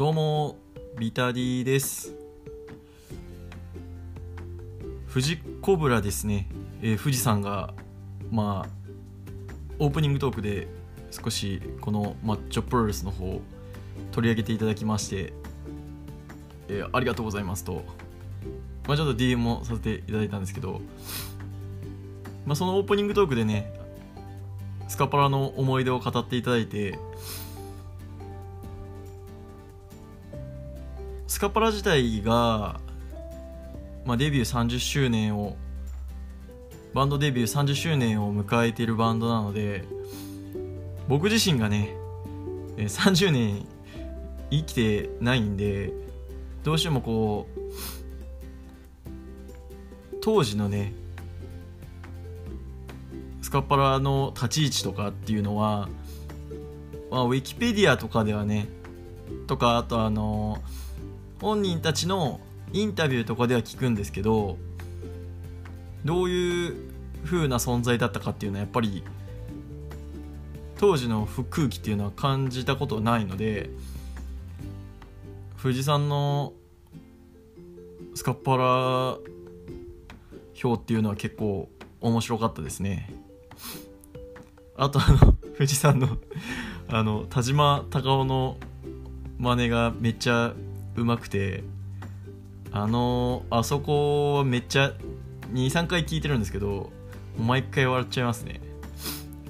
どうもビタディです。富士コブラですね、えー、富士山がまあオープニングトークで少しこのマッチョプロレスの方を取り上げていただきまして、えー、ありがとうございますと、まあ、ちょっと DM もさせていただいたんですけど、まあ、そのオープニングトークでねスカパラの思い出を語っていただいてスカパラ自体が、まあ、デビュー30周年をバンドデビュー30周年を迎えているバンドなので僕自身がね30年生きてないんでどうしてもこう当時のねスカッパラの立ち位置とかっていうのは、まあ、ウィキペディアとかではねとかあとあの本人たちのインタビューとかでは聞くんですけどどういう風な存在だったかっていうのはやっぱり当時の空気っていうのは感じたことないので富士山のスカッパラ表っていうのは結構面白かったですね。あとあの富士山のあの田島隆夫の真似がめっちゃうまくてあのあそこはめっちゃ23回聞いてるんですけど毎回笑っちゃいますね。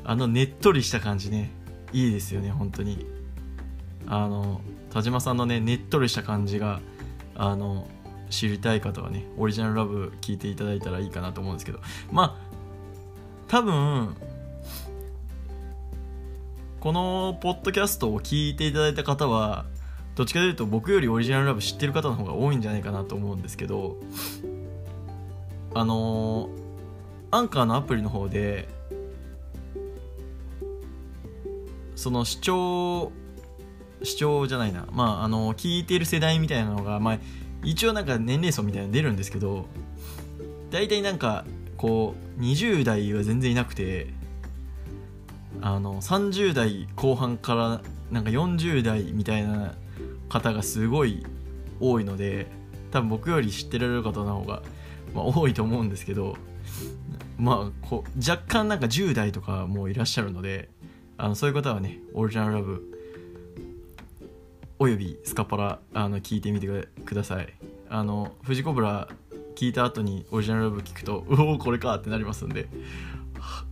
あのねっとりした感じね。いいですよね本当に。あの田島さんのねねっとりした感じがあの知りたい方はねオリジナルラブ聞いていただいたらいいかなと思うんですけど。まあ多分このポッドキャストを聞いていただいた方はどっちかというと僕よりオリジナルラブ知ってる方の方が多いんじゃないかなと思うんですけどあのー、アンカーのアプリの方でその視聴視聴じゃないな。まああの聞いてる世代みたいなのが、まあ、一応なんか年齢層みたいなの出るんですけど大体なんかこう20代は全然いなくてあの30代後半からなんか40代みたいな方がすごい多いので多分僕より知ってられる方の方が、まあ、多いと思うんですけどまあこう若干なんか10代とかもいらっしゃるのであのそういう方はねオリジナルラブおよびスカパラあの聞いてみてください。あのフジコブラ聞いた後にオリジナルラブ聞くとうおこれかってなりますんで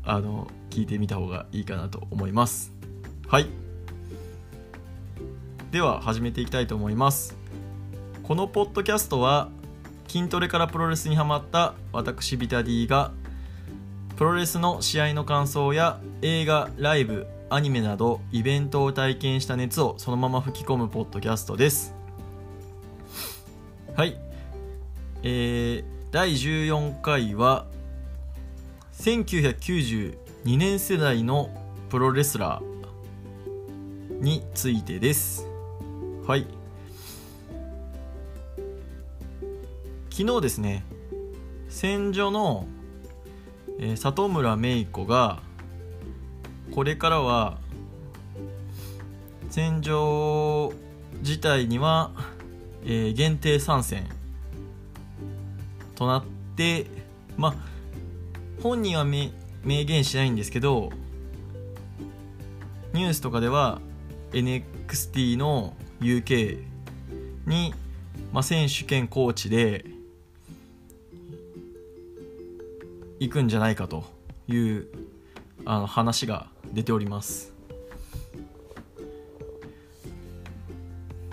あの聞いてみた方がいいかなと思います。はい。では始めていきたいと思います。このポッドキャストは筋トレからプロレスにハマった私ビタディがプロレスの試合の感想や映画ライブアニメなどイベントを体験した熱をそのまま吹き込むポッドキャストです。はい。えー、第14回は1992年世代のプロレスラーについてです。はい。昨日ですね戦場の、えー、里村芽衣子がこれからは戦場自体には、えー、限定参戦となってまあ本人は明言しないんですけどニュースとかでは NXT の UK に、まあ、選手兼コーチで行くんじゃないかというあの話が出ております。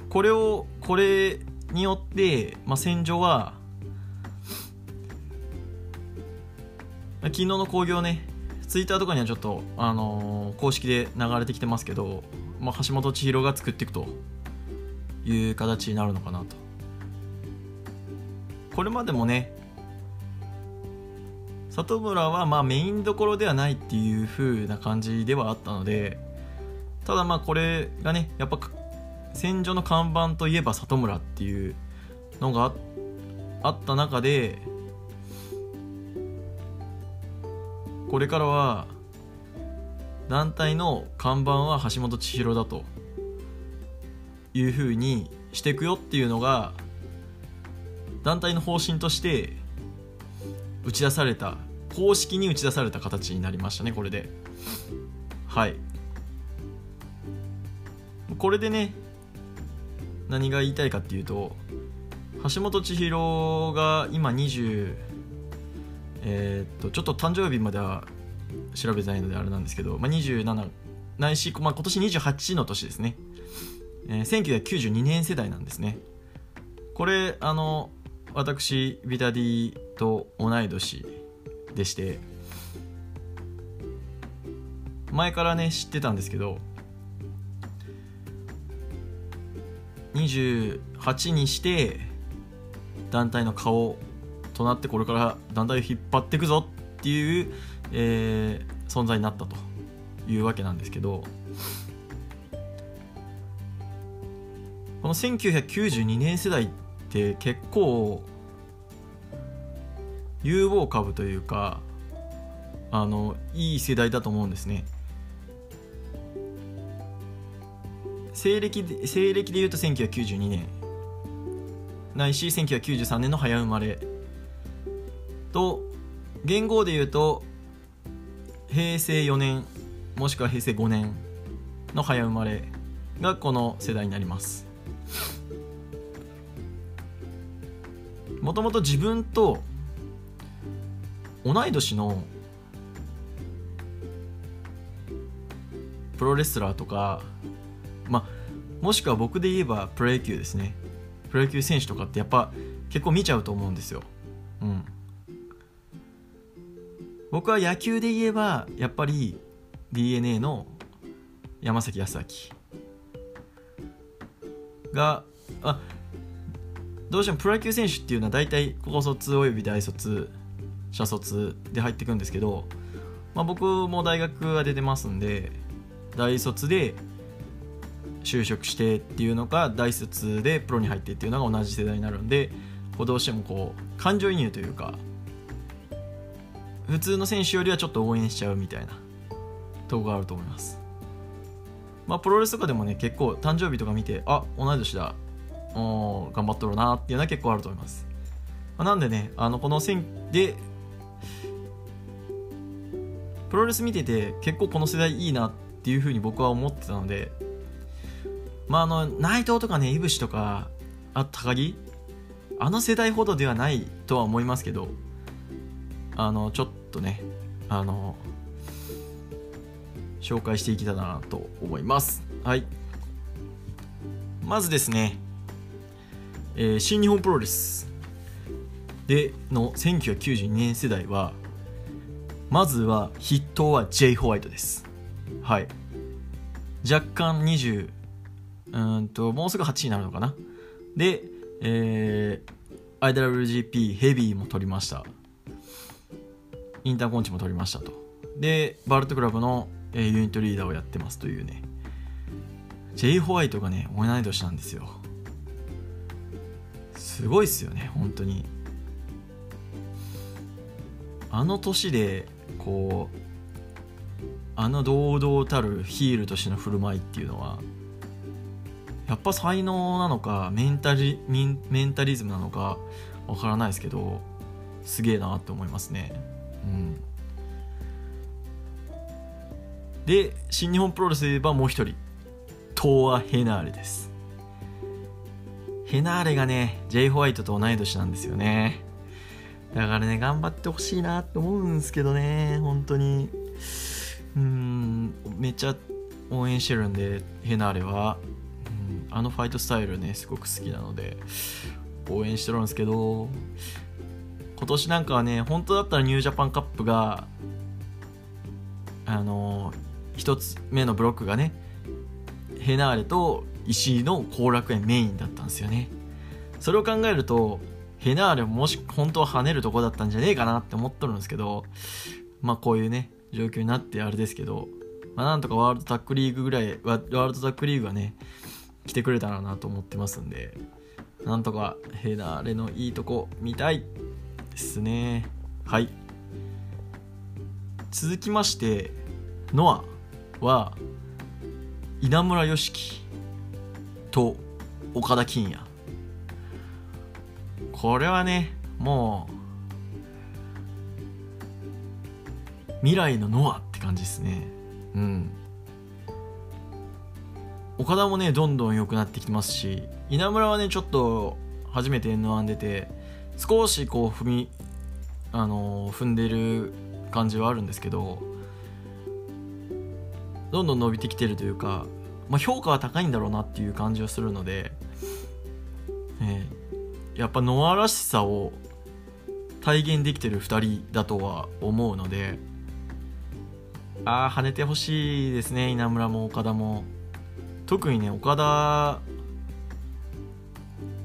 これをこれによって、まあ、戦場は昨日の興行ねツイッターとかにはちょっと、あのー、公式で流れてきてますけど、まあ、橋本千尋が作っていくと。いう形になるのかなと。これまでもね里村はまあメインどころではないっていう風な感じではあったのでただまあこれがねやっぱ戦場の看板といえば里村っていうのがあった中でこれからは団体の看板は橋本千尋だと。いうふうにしていくよっていうのが団体の方針として打ち出された公式に打ち出された形になりましたねこれで。はい。これでね何が言いたいかっていうと橋本千尋が今20えー、っとちょっと誕生日までは調べてないのであれなんですけど、まあ、27ないし、まあ、今年28の年ですね、えー、1992年世代なんですね。これあの私ビタディと同い年でして前からね知ってたんですけど28にして団体の顔となってこれから団体を引っ張っていくぞっていう、えー、存在になったというわけなんですけど1992年世代って結構有望株というかあのいい世代だと思うんですね。西暦で西暦でいうと1992年。ないし1993年の早生まれ。と元号でいうと平成4年もしくは平成5年の早生まれがこの世代になります。もともと自分と同い年のプロレスラーとかまもしくは僕で言えばプロ野球ですね。プロ野球選手とかってやっぱ結構見ちゃうと思うんですよ。うん。僕は野球で言えばやっぱり d n a の山崎康明。があどうしてもプロ野球選手っていうのは大体高卒および大卒社卒で入ってくんですけど、まあ、僕も大学は出てますんで大卒で就職してっていうのか大卒でプロに入ってっていうのが同じ世代になるんでこうどうしてもこう感情移入というか普通の選手よりはちょっと応援しちゃうみたいなとこがあると思います。まあプロレスとかでもね結構誕生日とか見てあ同い年だ。お頑張っとるな。っていうのは結構あると思います、まあ、なんでねあのこの戦でプロレス見てて結構この世代いいなっていうふうに僕は思ってたのでまああの内藤とかねいぶしとかあ高木？あの世代ほどではないとは思いますけどあのちょっとねあの紹介していけたらなと思います。はい。まずですね、えー、新日本プロレスでの1992年世代はまずは筆頭は J ホワイトです。はい。若干20うんともうすぐ8になるのかな。で、えー、IWGP ヘビーも取りました。インターコンチも取りましたと。でバルトクラブのえ、ユニットリーダーをやってますというね。J ホワイトがね同い年なんですよ。すごいっすよね本当に。あの年でこうあの堂々たるヒールとしての振る舞いっていうのはやっぱ才能なのかメンタリメンタリズムなのかわからないですけどすげえなって思いますね。うん。で新日本プロレスで言えばもう一人。トーア・ヘナーレです。ヘナーレがね J ホワイトと同い年なんですよね。だからね頑張ってほしいなって思うんですけどね本当に。うんめっちゃ応援してるんでヘナーレは、うん、あのファイトスタイルねすごく好きなので応援してるんですけど今年なんかはね本当だったらニュージャパンカップがあの1つ目のブロックがねヘナーレと石井の後楽園メインだったんですよね。それを考えるとヘナーレもし本当は跳ねるとこだったんじゃねえかなって思っとるんですけどまあこういうね状況になってあれですけど、まあ、なんとかワールドタックリーグぐらいワールドタックリーグがね来てくれたらなと思ってますんでなんとかヘナーレのいいとこ見たいですね。はい。続きましてノア。は稲村良樹と岡田金也。これはねもう未来のノアって感じですね。うん。岡田もねどんどん良くなってきてますし稲村はねちょっと初めて N1 出て少しこう踏みあのー、踏んでる感じはあるんですけどどんどん伸びてきてるというか、まあ、評価は高いんだろうなっていう感じはするので、えー、やっぱノアらしさを体現できてる2人だとは思うのでああ跳ねてほしいですね稲村も岡田も。特にね岡田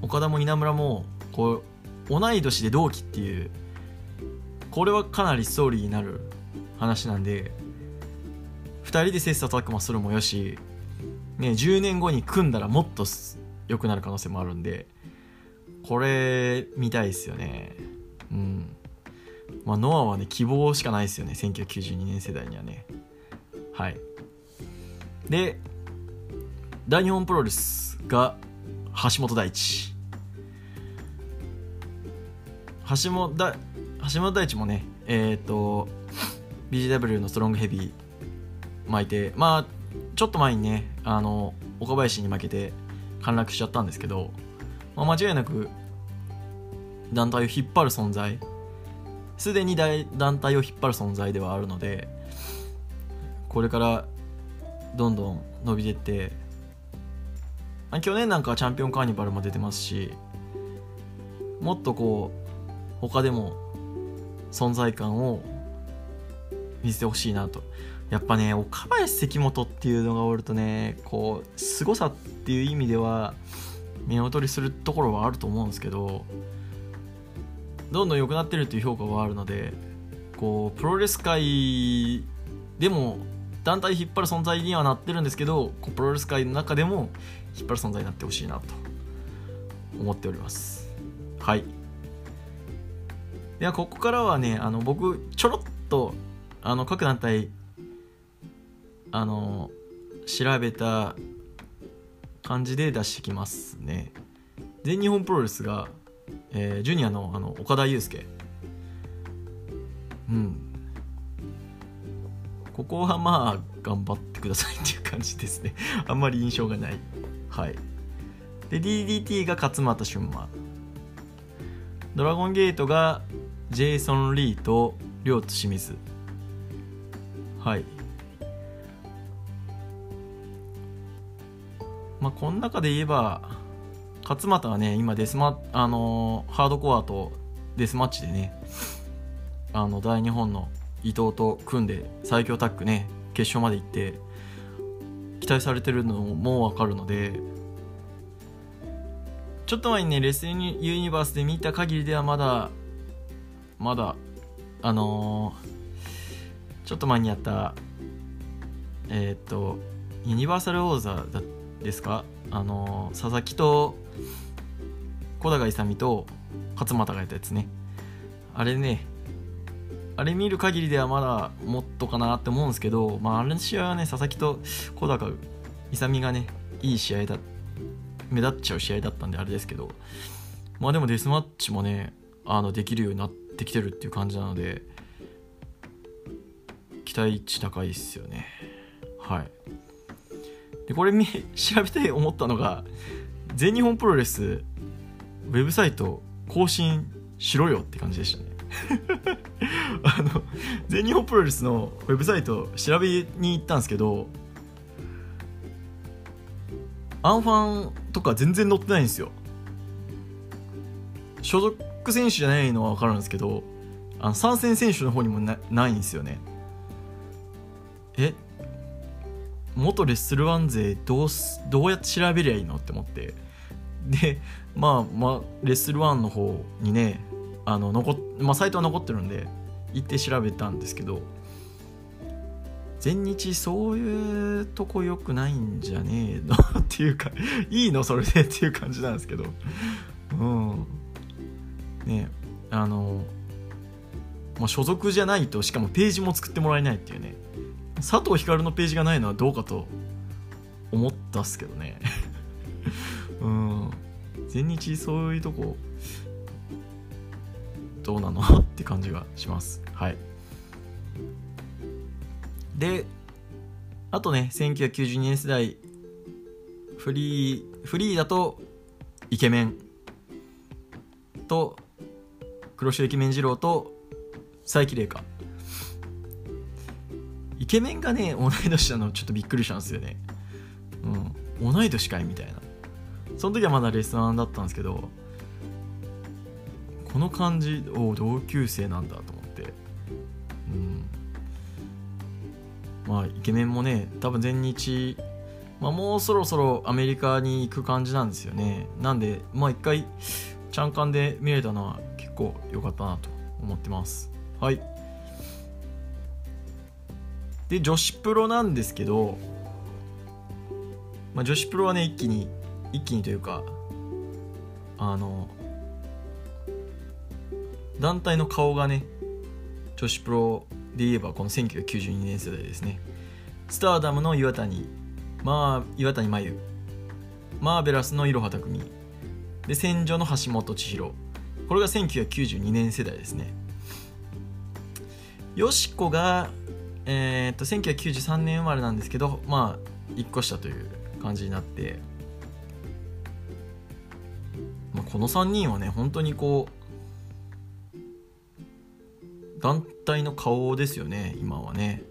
岡田も稲村もこう同い年で同期っていうこれはかなりストーリーになる話なんで2人で切磋琢磨するもよし、ね、10年後に組んだらもっと良くなる可能性もあるんでこれ見たいですよね。うん。まあノアはね希望しかないですよね。1992年世代にはね。はい。で大日本プロレスが橋本大地。橋本だ橋本大地もねえっ、ー、と BGW のストロングヘビー巻いてまあちょっと前にねあの岡林に負けて陥落しちゃったんですけど、まあ、間違いなく団体を引っ張る存在。すでに団体を引っ張る存在ではあるのでこれからどんどん伸びてって去年なんかはチャンピオンカーニバルも出てますしもっとこう他でも存在感を見せてほしいなと。やっぱね岡林関本っていうのがおるとねこう凄さっていう意味では目劣りするところはあると思うんですけどどんどん良くなってるっていう評価はあるのでこうプロレス界でも団体引っ張る存在にはなってるんですけどプロレス界の中でも引っ張る存在になってほしいなと。思っております。はい。ではここからはねあの僕ちょろっとあの各団体あの調べた感じで出してきますね。全日本プロレスが、えー、ジュニアのあの岡田祐介。うん。ここはまあ頑張ってくださいっていう感じですね。あんまり印象がない。はい。で DDT が勝俣俊馬。ドラゴンゲートがジェイソン・リーと両津清水。はい。まあこの中で言えば勝俣はね今デスマあのー、ハードコアとデスマッチでねあの大日本の伊藤と組んで最強タッグね決勝まで行って期待されてるのも分かるのでちょっと前にねレスリングユニバースで見た限りではまだまだあのー、ちょっと前にやったえっ、とユニバーサル王座だったですか？あの、佐々木と小高勇と勝俣がやったやつねあれねあれ見る限りではまだもっとかなって思うんですけど、まあ、あれの試合はね、佐々木と小高勇がね、いい試合だ、目立っちゃう試合だったんであれですけど、まあでもデスマッチもね、あの、できるようになってきてるっていう感じなので、期待値高いっすよね。はい。で、これ 調べて思ったのが、全日本プロレス、ウェブサイト更新しろよって感じでしたね。あの全日本プロレスのウェブサイト調べに行ったんですけどアンファンとか全然載ってないんですよ所属選手じゃないのは分かるんですけどあの参戦選手の方にもなないんですよねえ元レッスルワン勢どうどうやって調べりゃいいのって思って。でまあまあレッスルワンの方にねあの残っまあ、サイトは残ってるんで行って調べたんですけど全日そういうとこよくないんじゃねえの？っていうか いいの？それで？っていう感じなんですけど。うん。ねあの、まあ、所属じゃないとしかもページも作ってもらえないっていうね。佐藤光のページがないのはどうかと思ったっすけどね。うん。全日そういうとこどうなの？って感じがします。はい。であとね1992年世代フリーフリーだとイケメン。と黒潮イケメン二郎と佐伯玲香。ケメンがね同い年なのちょっとびっくりしたんですよね。うん。同い年かいみたいな。その時はまだレストランだったんですけどこの感じを同級生なんだと思って。うん。まあイケメンもね多分全日まあ、もうそろそろアメリカに行く感じなんですよね。なんでまあ一回ちゃんかんで見れたのは結構良かったなと思ってます。はい。で女子プロなんですけど、まあ、女子プロはね一気に一気にというかあの団体の顔がね女子プロで言えばこの1992年世代ですね。スターダムの岩谷まあ岩谷真由マーベラスのいろは匠で戦場の橋本千尋。これが1992年世代ですね。よしこが、えー、っと1993年生まれなんですけどまあ1個下という感じになって、まあ、この3人はね本当にこう団体の顔ですよね今はね。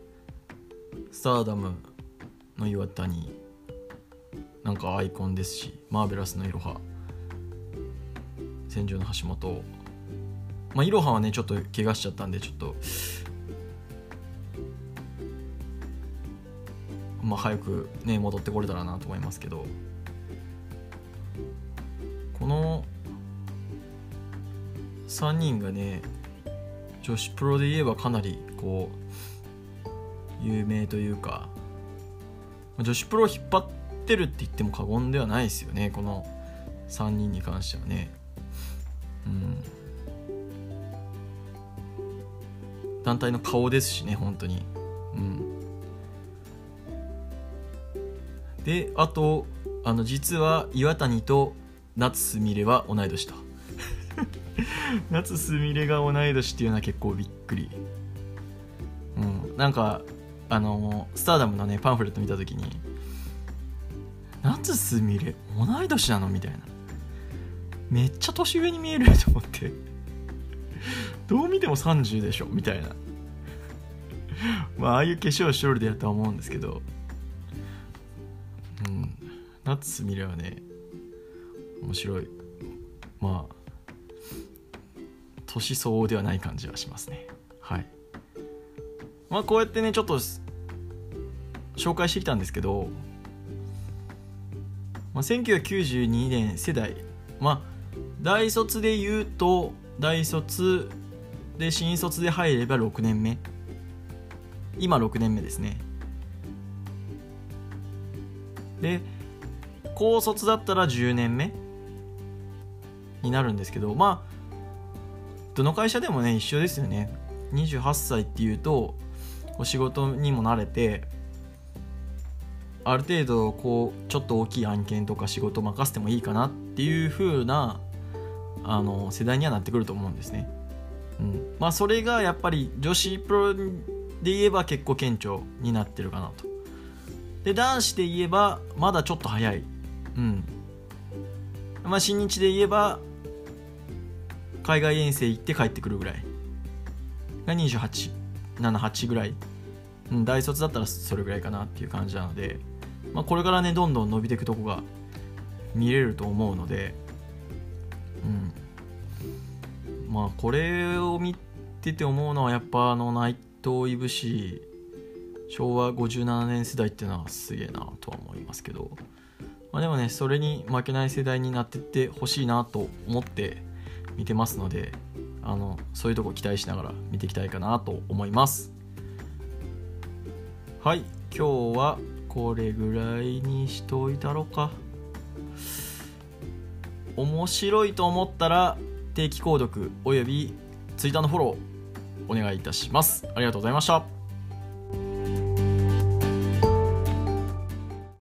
スターダムの岩谷なんかアイコンですしマーベラスのいろは戦場の橋本。まあいろははねちょっと怪我しちゃったんでちょっとまあ早くね戻ってこれたらなと思いますけど。この3人がね女子プロで言えばかなりこう有名というか女子プロを引っ張ってるって言っても過言ではないですよねこの3人に関してはね。うん。団体の顔ですしね本当に。であとあの実は岩谷と夏すみれは同い年と 夏すみれが同い年っていうのは結構びっくり。うん。なんかあのスターダムのねパンフレット見た時に夏すみれ同い年なの？みたいな。めっちゃ年上に見えると思って。どう見ても30でしょ？みたいな。まあああいう化粧しとるでやったと思うんですけど。夏すみれはね面白い。まあ年相応ではない感じはしますね。はい。まあこうやってねちょっと紹介してきたんですけど、まあ、1992年世代。まあ大卒で言うと大卒で新卒で入れば6年目。今6年目ですね。で高卒だったら10年目になるんですけどまあどの会社でもね一緒ですよね28歳っていうとお仕事にも慣れてある程度こうちょっと大きい案件とか仕事任せてもいいかなっていう風なあな世代にはなってくると思うんですね。うん、まあそれがやっぱり女子プロで言えば結構顕著になってるかなと。で男子で言えばまだちょっと早い。うん。まあ新日で言えば海外遠征行って帰ってくるぐらい。が28、7、8ぐらい。うん、大卒だったらそれぐらいかなっていう感じなので、まあ、これからねどんどん伸びていくとこが見れると思うので、うん、まあこれを見てて思うのはやっぱあの内藤いぶし昭和57年世代っていうのはすげえなとは思いますけど、まあ、でもねそれに負けない世代になってってほしいなと思って見てますのであのそういうとこ期待しながら見ていきたいかなと思います。はい今日はこれぐらいにしといたろうか。面白いと思ったら定期購読および Twitter のフォローお願いいたします。ありがとうございました。